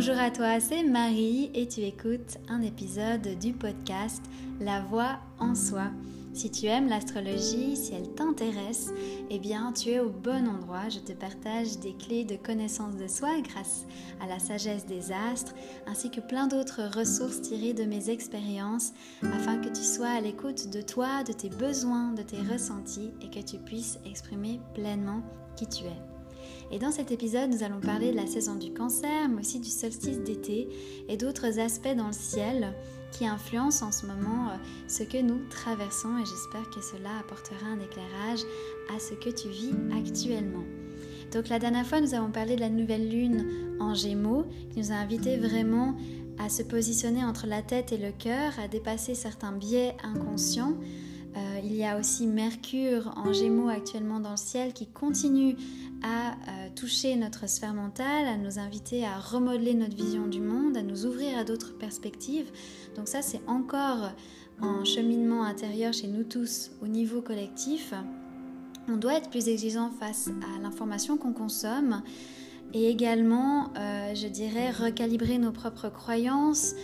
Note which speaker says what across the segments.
Speaker 1: Bonjour à toi, c'est Marie et tu écoutes un épisode du podcast La voix en soi. Si tu aimes l'astrologie, si elle t'intéresse, eh bien tu es au bon endroit. Je te partage des clés de connaissance de soi grâce à la sagesse des astres, ainsi que plein d'autres ressources tirées de mes expériences, afin que tu sois à l'écoute de toi, de tes besoins, de tes ressentis et que tu puisses exprimer pleinement qui tu es. Et dans cet épisode, nous allons parler de la saison du cancer, mais aussi du solstice d'été et d'autres aspects dans le ciel qui influencent en ce moment euh, ce que nous traversons et j'espère que cela apportera un éclairage à ce que tu vis actuellement. Donc la dernière fois, nous avons parlé de la nouvelle lune en gémeaux qui nous a invité vraiment à se positionner entre la tête et le cœur, à dépasser certains biais inconscients. Euh, il y a aussi Mercure en gémeaux actuellement dans le ciel qui continue à euh, toucher notre sphère mentale, à nous inviter à remodeler notre vision du monde, à nous ouvrir à d'autres perspectives. Donc ça, c'est encore en cheminement intérieur chez nous tous au niveau collectif. On doit être plus exigeant face à l'information qu'on consomme et également, euh, je dirais, recalibrer nos propres croyances,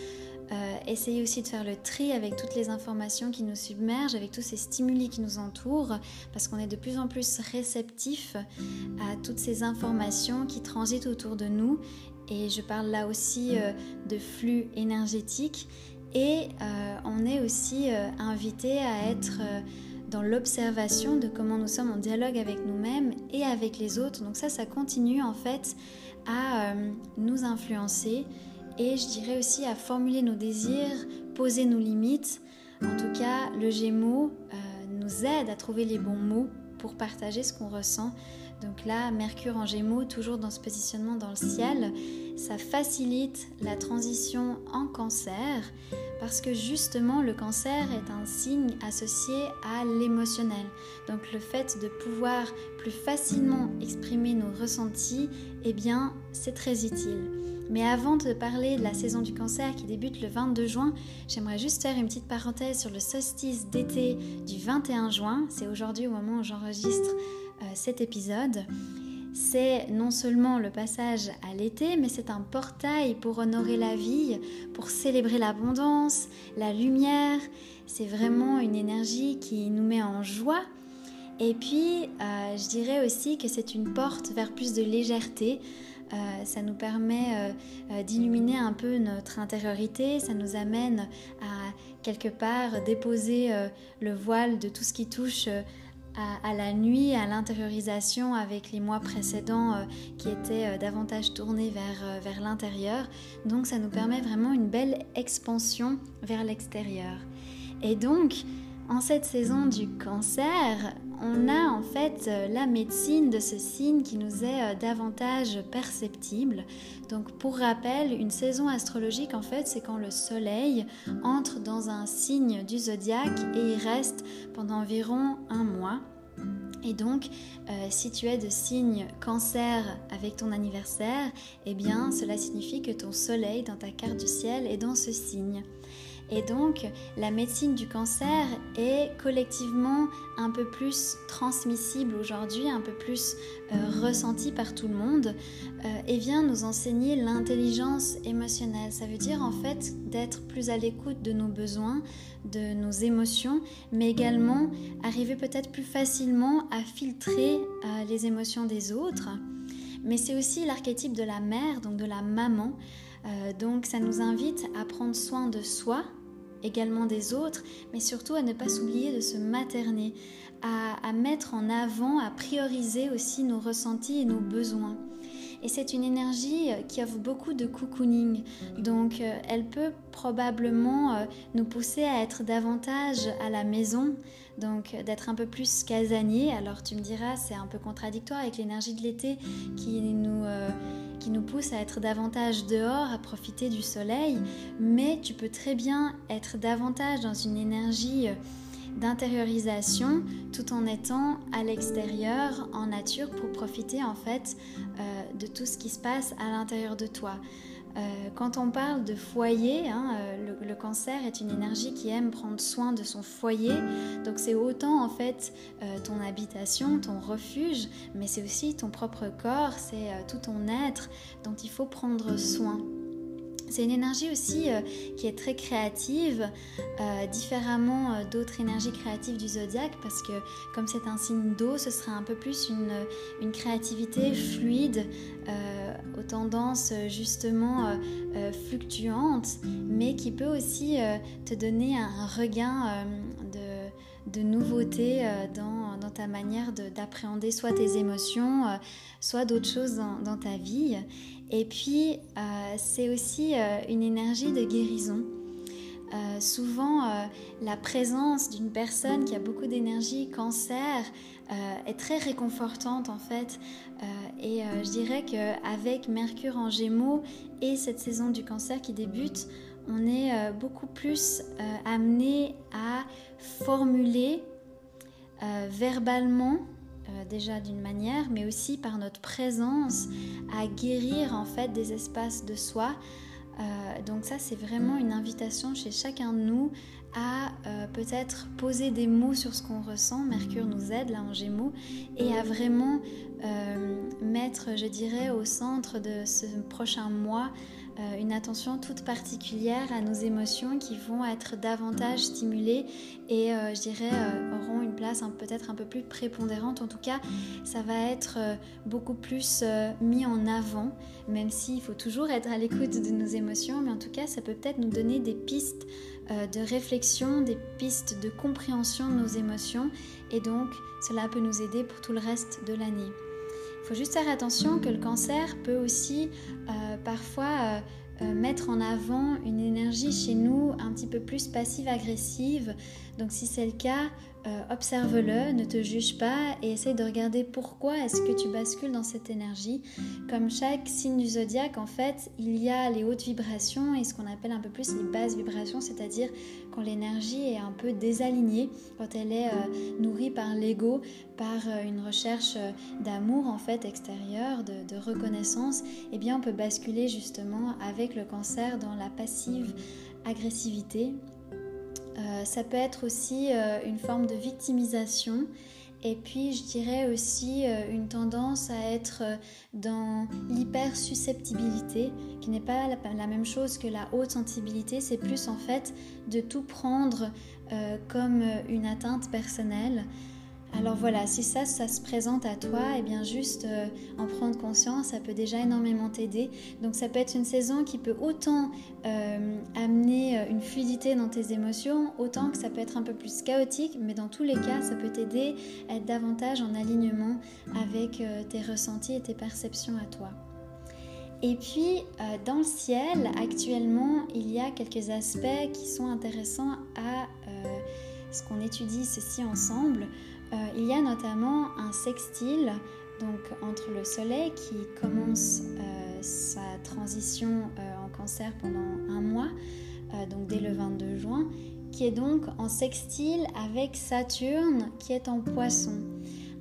Speaker 1: euh, essayer aussi de faire le tri avec toutes les informations qui nous submergent, avec tous ces stimuli qui nous entourent, parce qu'on est de plus en plus réceptif à toutes ces informations qui transitent autour de nous. Et je parle là aussi euh, de flux énergétiques. Et euh, on est aussi invité à être dans l'observation de comment nous sommes en dialogue avec nous-mêmes et avec les autres. Donc ça, ça continue en fait à nous influencer et je dirais aussi à formuler nos désirs, poser nos limites. En tout cas, le Gémeaux euh, nous aide à trouver les bons mots pour partager ce qu'on ressent. Donc là, Mercure en Gémeaux, toujours dans ce positionnement dans le ciel, ça facilite la transition en cancer parce que justement le cancer est un signe associé à l'émotionnel. Donc le fait de pouvoir plus facilement exprimer nos ressentis, eh bien, c'est très utile. Mais avant de parler de la saison du cancer qui débute le 22 juin, j'aimerais juste faire une petite parenthèse sur le solstice d'été du 21 juin. C'est aujourd'hui au moment où j'enregistre euh, cet épisode. C'est non seulement le passage à l'été, mais c'est un portail pour honorer la vie, pour célébrer l'abondance, la lumière. C'est vraiment une énergie qui nous met en joie. Et puis, euh, je dirais aussi que c'est une porte vers plus de légèreté, euh, ça nous permet euh, euh, d'illuminer un peu notre intériorité, ça nous amène à quelque part déposer le voile de tout ce qui touche à, la nuit, à l'intériorisation avec les mois précédents qui étaient davantage tournés vers, vers l'intérieur. Donc ça nous permet vraiment une belle expansion vers l'extérieur. Et donc, en cette saison du cancer, on a en fait euh, la médecine de ce signe qui nous est euh, davantage perceptible. Donc pour rappel, une saison astrologique en fait c'est quand le soleil entre dans un signe du zodiaque et il reste pendant environ un mois. Et donc, euh, si tu es de signe cancer avec ton anniversaire, eh bien, cela signifie que ton soleil dans ta carte du ciel est dans ce signe. Et donc, la médecine du cancer est collectivement un peu plus transmissible aujourd'hui, un peu plus euh, ressentie par tout le monde, euh, et vient nous enseigner l'intelligence émotionnelle. Ça veut dire en fait d'être plus à l'écoute de nos besoins, de nos émotions, mais également arriver peut-être plus facilement à filtrer euh, les émotions des autres. Mais c'est aussi l'archétype de la mère, donc de la maman. donc ça nous invite à prendre soin de soi, également des autres, mais surtout à ne pas s'oublier de se materner, à, mettre en avant, à prioriser aussi nos ressentis et nos besoins. Et c'est une énergie euh, qui offre beaucoup de cocooning. Donc euh, elle peut probablement euh, nous pousser à être davantage à la maison, donc d'être un peu plus casanier. Alors tu me diras, c'est un peu contradictoire avec l'énergie de l'été qui nous qui nous pousse à être davantage dehors, à profiter du soleil, mais tu peux très bien être davantage dans une énergie d'intériorisation tout en étant à l'extérieur, en nature, pour profiter en fait euh, de tout ce qui se passe à l'intérieur de toi. Euh, quand on parle de foyer, hein, euh, le, cancer est une énergie qui aime prendre soin de son foyer. Donc c'est autant en fait euh, ton habitation, ton refuge, mais c'est aussi ton propre corps, c'est tout ton être dont il faut prendre soin. C'est une énergie aussi euh, qui est très créative, euh, différemment euh, d'autres énergies créatives du zodiaque, parce que comme c'est un signe d'eau, ce sera un peu plus une, créativité fluide, aux tendances justement fluctuantes, mais qui peut aussi te donner un regain de, nouveauté dans, ta manière d'appréhender soit tes émotions, soit d'autres choses dans ta vie. Et puis, euh, c'est aussi euh, une énergie de guérison. Euh, souvent, la présence d'une personne qui a beaucoup d'énergie cancer est très réconfortante en fait. et je dirais qu'avec Mercure en gémeaux et cette saison du cancer qui débute, on est beaucoup plus amené à formuler verbalement euh, déjà d'une manière, mais aussi par notre présence à guérir en fait des espaces de soi. Euh, donc ça, c'est vraiment une invitation chez chacun de nous à euh, peut-être poser des mots sur ce qu'on ressent. Mercure nous aide là en Gémeaux et à vraiment mettre, je dirais, au centre de ce prochain mois une attention toute particulière à nos émotions qui vont être davantage stimulées et je dirais auront place peut-être un peu plus prépondérante. En tout cas, ça va être beaucoup plus mis en avant, même s'il faut toujours être à l'écoute de nos émotions, mais en tout cas, ça peut peut-être nous donner des pistes de réflexion, des pistes de compréhension de nos émotions et donc cela peut nous aider pour tout le reste de l'année. Il faut juste faire attention que le cancer peut aussi euh, parfois euh, euh, mettre en avant une énergie chez nous un petit peu plus passive-agressive. Donc si c'est le cas, euh, observe-le, ne te juge pas et essaye de regarder pourquoi est-ce que tu bascules dans cette énergie. Comme chaque signe du zodiaque, en fait, il y a les hautes vibrations et ce qu'on appelle un peu plus les basses vibrations, c'est-à-dire quand l'énergie est un peu désalignée, quand elle est euh, nourrie par l'ego, par euh, une recherche d'amour en fait extérieur, de, de reconnaissance, eh bien on peut basculer justement avec le cancer dans la passive agressivité euh, ça peut être aussi euh, une forme de victimisation et puis je dirais aussi euh, une tendance à être dans l'hypersusceptibilité, qui n'est pas la, même chose que la haute sensibilité, c'est plus en fait de tout prendre comme une atteinte personnelle. Alors voilà, si ça, ça se présente à toi, et eh bien juste euh, en prendre conscience, ça peut déjà énormément t'aider. Donc ça peut être une saison qui peut autant euh, amener euh, une fluidité dans tes émotions, autant que ça peut être un peu plus chaotique, mais dans tous les cas, ça peut t'aider à être davantage en alignement avec tes ressentis et tes perceptions à toi. Et puis, dans le ciel, actuellement, il y a quelques aspects qui sont intéressants à ce qu'on étudie ceci ensemble. Euh, il y a notamment un sextile donc entre le Soleil qui commence euh, sa transition euh, en cancer pendant un mois, donc dès le 22 juin, qui est donc en sextile avec Saturne qui est en poisson.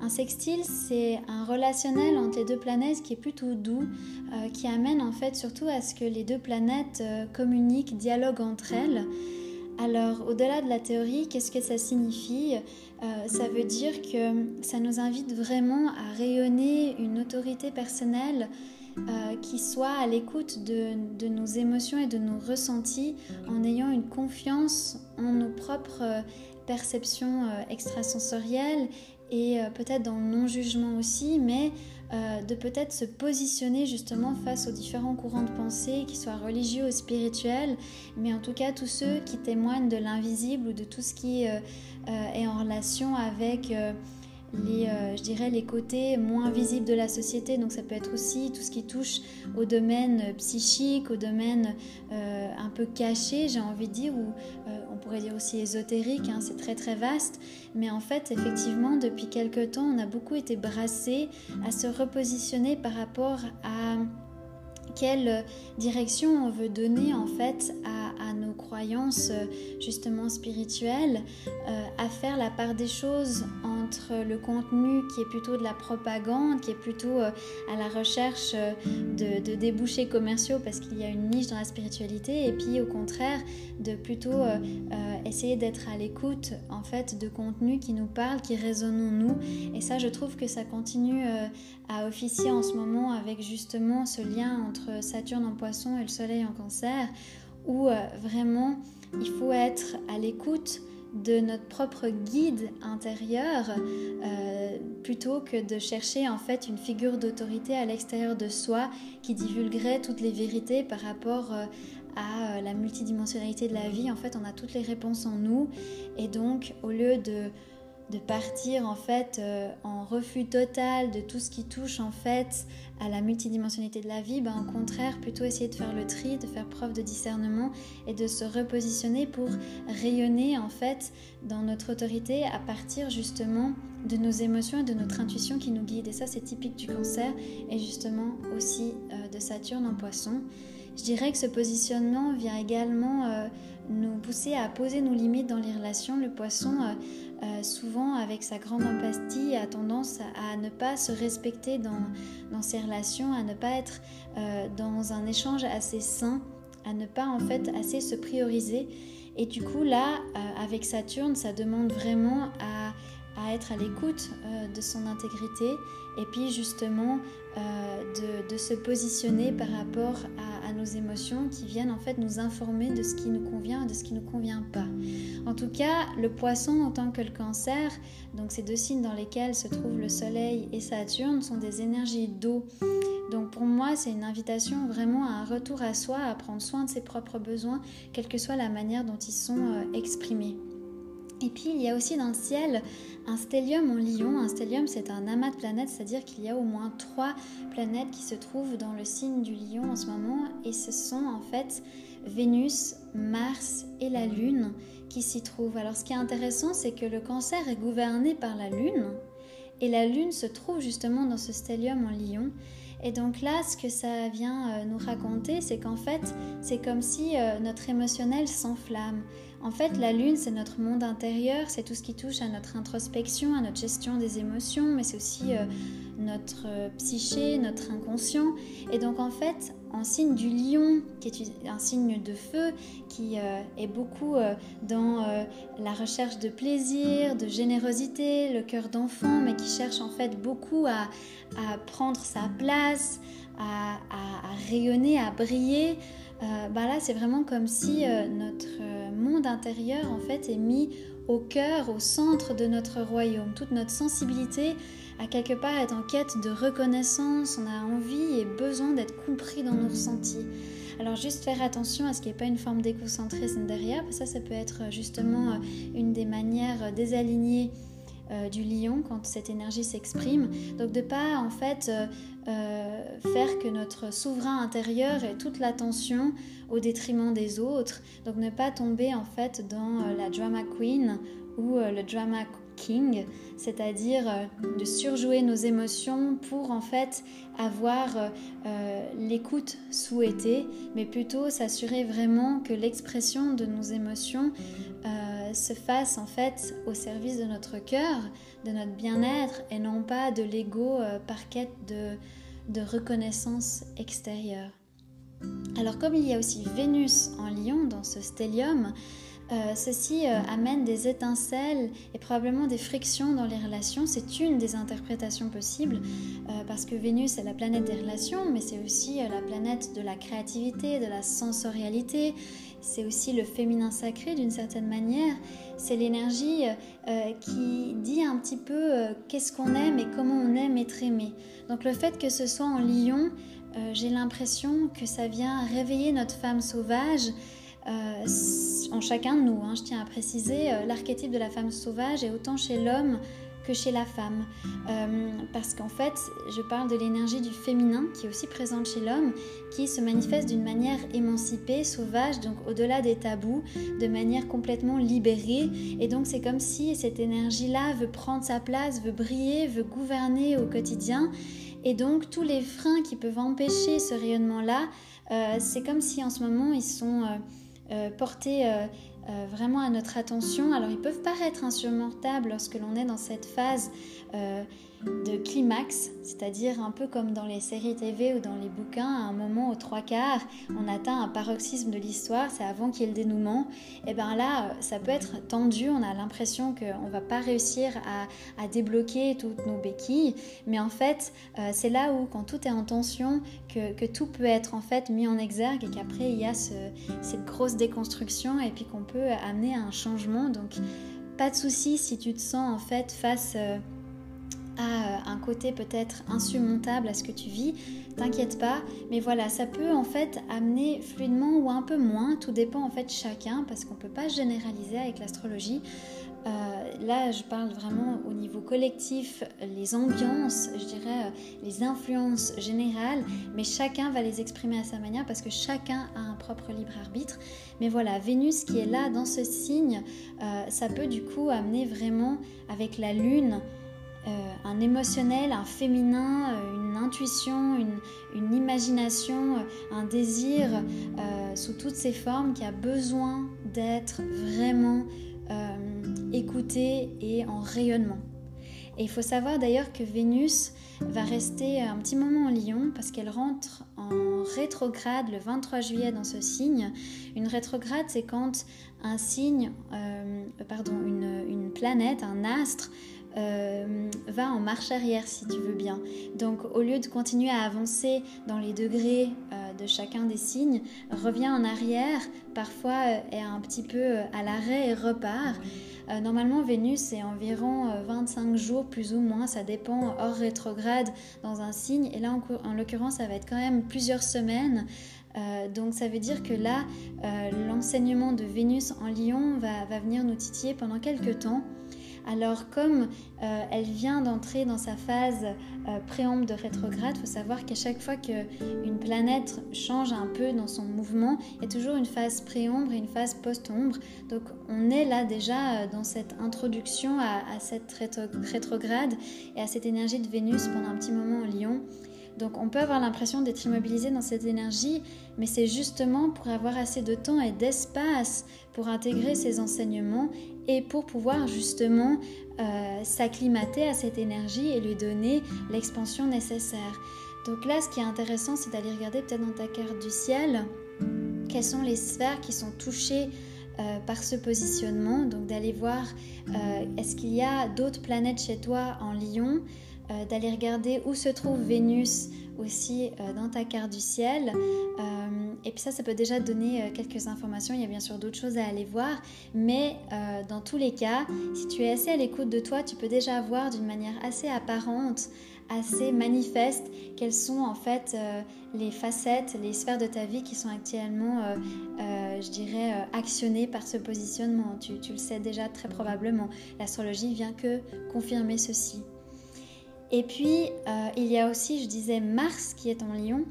Speaker 1: Un sextile, c'est un relationnel entre les deux planètes qui est plutôt doux, qui amène en fait surtout à ce que les deux planètes communiquent, dialoguent entre elles. Alors, au-delà de la théorie, qu'est-ce que ça signifie? Euh, Ça veut dire que ça nous invite vraiment à rayonner une autorité personnelle euh, qui soit à l'écoute de, nos émotions et de nos ressentis en ayant une confiance en nos propres perceptions euh, extrasensorielles et peut-être dans le non-jugement aussi, mais euh, de peut-être se positionner justement face aux différents courants de pensée, qu'ils soient religieux ou spirituels, mais en tout cas tous ceux qui témoignent de l'invisible ou de tout ce qui euh, euh, est en relation avec les, je dirais, les côtés moins visibles de la société. Donc ça peut être aussi tout ce qui touche au domaine psychique, au domaine un peu caché, j'ai envie de dire, ou on pourrait dire aussi ésotérique, hein, c'est très très vaste. Mais en fait, effectivement, depuis quelque temps, on a beaucoup été brassé à se repositionner par rapport à quelle direction on veut donner en fait à, nos croyances justement spirituelles, euh, à faire la part des choses entre entre le contenu qui est plutôt de la propagande, qui est plutôt à la recherche de, de, débouchés commerciaux parce qu'il y a une niche dans la spiritualité, et puis au contraire de plutôt essayer d'être à l'écoute en fait de contenus qui nous parlent, qui résonnent en nous. Et ça, je trouve que ça continue à officier en ce moment avec justement ce lien entre Saturne en poisson et le Soleil en cancer, où vraiment il faut être à l'écoute de notre propre guide intérieur euh, plutôt que de chercher en fait une figure d'autorité à l'extérieur de soi qui divulguerait toutes les vérités par rapport euh, à euh, la multidimensionnalité de la vie. En fait, on a toutes les réponses en nous et donc au lieu de de partir en fait euh, en refus total de tout ce qui touche en fait à la multidimensionnalité de la vie, ben, au contraire plutôt essayer de faire le tri, de faire preuve de discernement et de se repositionner pour rayonner en fait dans notre autorité à partir justement de nos émotions et de notre intuition qui nous guide. Et ça c'est typique du cancer et justement aussi euh, de Saturne en poisson. Je dirais que ce positionnement vient également euh, nous pousser à poser nos limites dans les relations. Le poisson euh, souvent avec sa grande empathie, a tendance à, ne pas se respecter dans, dans, ses relations, à ne pas être euh, dans un échange assez sain, à ne pas en fait assez se prioriser. Et du coup là, euh, avec Saturne, ça demande vraiment à, à être à l'écoute de son intégrité et puis justement de, de, se positionner par rapport à nos émotions qui viennent en fait nous informer de ce qui nous convient et de ce qui ne nous convient pas. En tout cas, le poisson en tant que le cancer, donc ces deux signes dans lesquels se trouvent le Soleil et Saturne, sont des énergies d'eau. Donc pour moi, c'est une invitation vraiment à un retour à soi, à prendre soin de ses propres besoins, quelle que soit la manière dont ils sont euh, exprimés. Et puis il y a aussi dans le ciel un stellium en lion. Un stellium, c'est un amas de planètes, c'est-à-dire qu'il y a au moins trois planètes qui se trouvent dans le signe du lion en ce moment. Et ce sont en fait Vénus, Mars et la Lune qui s'y trouvent. Alors ce qui est intéressant, c'est que le cancer est gouverné par la Lune. Et la Lune se trouve justement dans ce stellium en lion. Et donc là, ce que ça vient euh, nous raconter, c'est qu'en fait, c'est comme si euh, notre émotionnel s'enflamme. En fait, la lune, c'est notre monde intérieur, c'est tout ce qui touche à notre introspection, à notre gestion des émotions, mais c'est aussi euh, notre psyché, notre inconscient. Et donc, en fait, en signe du lion, qui est un signe de feu, qui euh, est beaucoup dans la recherche de plaisir, de générosité, le cœur d'enfant, mais qui cherche en fait beaucoup à, prendre sa place, à, rayonner, à briller. bah là, c'est vraiment comme si notre monde intérieur en fait est mis au cœur, au centre de notre royaume. Toute notre sensibilité à quelque part est en quête de reconnaissance, on a envie et besoin d'être compris dans nos ressentis. Alors juste faire attention à ce qu'il n'y ait pas une forme d'écocentrisme derrière, ça, ça peut être justement une des manières désalignées euh, du lion quand cette énergie s'exprime. Donc de pas en fait euh, euh, faire que notre souverain intérieur ait toute l'attention au détriment des autres. Donc ne pas tomber en fait dans la drama queen ou le drama king, c'est-à-dire de surjouer nos émotions pour en fait avoir l'écoute souhaitée, mais plutôt s'assurer vraiment que l'expression de nos émotions se fasse en fait au service de notre cœur, de notre bien-être et non pas de l'ego euh, par quête de, de reconnaissance extérieure. Alors comme il y a aussi Vénus en lion dans ce stellium, euh, ceci euh, amène des étincelles et probablement des frictions dans les relations. C'est une des interprétations possibles parce que Vénus est la planète des relations, mais c'est aussi la planète de la créativité, de la sensorialité c'est aussi le féminin sacré d'une certaine manière. C'est l'énergie euh, qui dit un petit peu euh, qu'est-ce qu'on aime et comment on aime être aimé. Donc le fait que ce soit en lion, euh, j'ai l'impression que ça vient réveiller notre femme sauvage. en chacun de nous, hein. je tiens à préciser, l'archétype de la femme sauvage est autant chez l'homme que chez la femme. Euh, parce qu'en fait, je parle de l'énergie du féminin qui est aussi présente chez l'homme, qui se manifeste d'une manière émancipée, sauvage, donc au-delà des tabous, de manière complètement libérée. Et donc c'est comme si cette énergie-là veut prendre sa place, veut briller, veut gouverner au quotidien. Et donc tous les freins qui peuvent empêcher ce rayonnement-là, euh, c'est comme si en ce moment ils sont... Euh, portés euh, vraiment à notre attention. Alors ils peuvent paraître insurmontables lorsque l'on est dans cette phase euh, de climax, c'est-à-dire un peu comme dans les séries TV ou dans les bouquins, à un moment aux trois quarts, on atteint un paroxysme de l'histoire, c'est avant qu'il y ait le dénouement. Et bien là, ça peut être tendu, on a l'impression qu'on ne va pas réussir à, débloquer toutes nos béquilles, mais en fait, euh, c'est là où, quand tout est en tension, que, tout peut être en fait mis en exergue et qu'après il y a cette grosse déconstruction et puis qu'on peut amener à un changement. Donc, pas de souci si tu te sens en fait face euh, à un côté peut-être insurmontable à ce que tu vis, t'inquiète pas, mais voilà, ça peut en fait amener fluidement ou un peu moins, tout dépend en fait chacun, parce qu'on peut pas généraliser avec l'astrologie. Euh, là, je parle vraiment au niveau collectif, les ambiances, je dirais, euh, les influences générales, mais chacun va les exprimer à sa manière parce que chacun a un propre libre arbitre. Mais voilà, Vénus qui est là dans ce signe, euh, ça peut du coup amener vraiment avec la Lune un émotionnel, un féminin, une intuition, une, imagination, un désir sous toutes ses formes qui a besoin d'être vraiment écouté et en rayonnement. Et il faut savoir d'ailleurs que Vénus va rester un petit moment en Lion parce qu'elle rentre en rétrograde le 23 juillet dans ce signe. Une rétrograde, c'est quand un signe, pardon, une, une, planète, un astre euh, va en marche arrière si tu veux bien. Donc au lieu de continuer à avancer dans les degrés euh, de chacun des signes, revient en arrière, parfois euh, est un petit peu à l'arrêt et repart. normalement Vénus est environ 25 jours plus ou moins, ça dépend hors rétrograde dans un signe et là en, l'occurrence ça va être quand même plusieurs semaines. donc ça veut dire que là, l'enseignement de Vénus en Lion va, va, venir nous titiller pendant quelques temps. Alors comme euh, elle vient d'entrer dans sa phase euh, préombre de rétrograde, il faut savoir qu'à chaque fois qu'une planète change un peu dans son mouvement, il y a toujours une phase préombre et une phase post-ombre. Donc on est là déjà euh, dans cette introduction à, à cette rétrograde et à cette énergie de Vénus pendant un petit moment en Lion. Donc on peut avoir l'impression d'être immobilisé dans cette énergie, mais c'est justement pour avoir assez de temps et d'espace pour intégrer ces enseignements et pour pouvoir justement euh, s'acclimater à cette énergie et lui donner l'expansion nécessaire. Donc là, ce qui est intéressant, c'est d'aller regarder peut-être dans ta carte du ciel quelles sont les sphères qui sont touchées euh, par ce positionnement. Donc d'aller voir euh, est-ce qu'il y a d'autres planètes chez toi en Lion? Euh, d'aller regarder où se trouve Vénus aussi euh, dans ta carte du ciel. Euh, et puis ça, ça peut déjà donner quelques informations. Il y a bien sûr d'autres choses à aller voir. Mais dans tous les cas, si tu es assez à l'écoute de toi, tu peux déjà voir d'une manière assez apparente, assez manifeste, quelles sont en fait les facettes, les sphères de ta vie qui sont actuellement, je dirais, actionnées par ce positionnement. Tu, tu le sais déjà très probablement. L'astrologie vient que confirmer ceci. Et puis, euh, il y a aussi, je disais, Mars qui est en lion.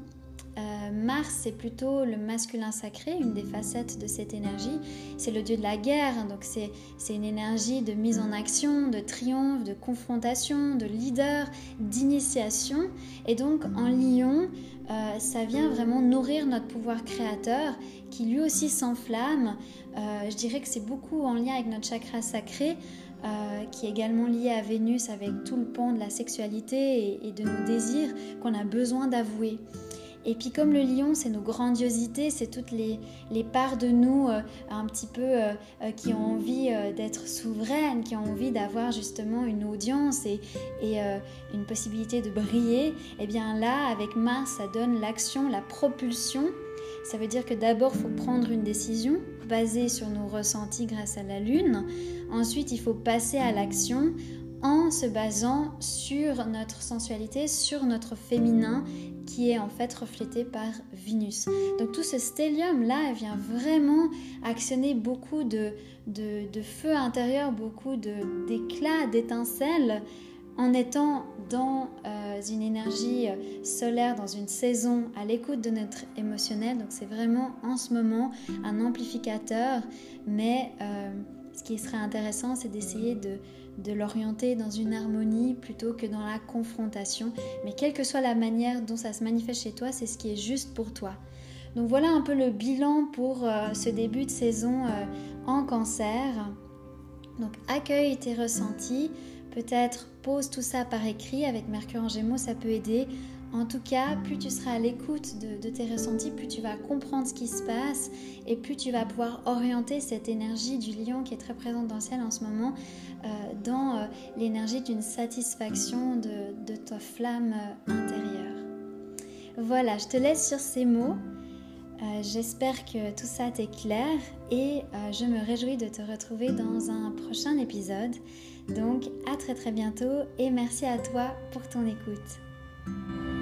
Speaker 1: Euh, Mars, c'est plutôt le masculin sacré, une des facettes de cette énergie. C'est le dieu de la guerre, hein, donc c'est une énergie de mise en action, de triomphe, de confrontation, de leader, d'initiation. Et donc en lion, euh, ça vient vraiment nourrir notre pouvoir créateur qui lui aussi s'enflamme. je dirais que c'est beaucoup en lien avec notre chakra sacré. Euh, qui est également lié à Vénus avec tout le pan de la sexualité et, de nos désirs qu'on a besoin d'avouer. Et puis comme le lion, c'est nos grandiosités, c'est toutes les, parts de nous euh, un petit peu euh, qui ont envie d'être souveraines, qui ont envie d'avoir justement une audience et, et une possibilité de briller. Et eh bien là, avec Mars, ça donne l'action, la propulsion. Ça veut dire que d'abord, il faut prendre une décision basée sur nos ressentis grâce à la Lune. Ensuite, il faut passer à l'action en se basant sur notre sensualité, sur notre féminin qui est en fait reflété par Vénus. Donc tout ce stellium-là vient vraiment actionner beaucoup de, de, feu intérieur, beaucoup d'éclats, d'étincelles en étant dans euh, une énergie solaire, dans une saison à l'écoute de notre émotionnel. Donc c'est vraiment en ce moment un amplificateur, mais... Euh, ce qui serait intéressant, c'est d'essayer de, l'orienter dans une harmonie plutôt que dans la confrontation. Mais quelle que soit la manière dont ça se manifeste chez toi, c'est ce qui est juste pour toi. Donc voilà un peu le bilan pour euh, ce début de saison euh, en cancer. Donc accueille tes ressentis, peut-être pose tout ça par écrit avec Mercure en Gémeaux, ça peut aider. En tout cas, plus tu seras à l'écoute de, tes ressentis, plus tu vas comprendre ce qui se passe et plus tu vas pouvoir orienter cette énergie du lion qui est très présente dans le ciel en ce moment euh, dans l'énergie d'une satisfaction de, ta flamme intérieure. Voilà, je te laisse sur ces mots. Euh, j'espère que tout ça t'est clair et euh, je me réjouis de te retrouver dans un prochain épisode. Donc à très très bientôt et merci à toi pour ton écoute.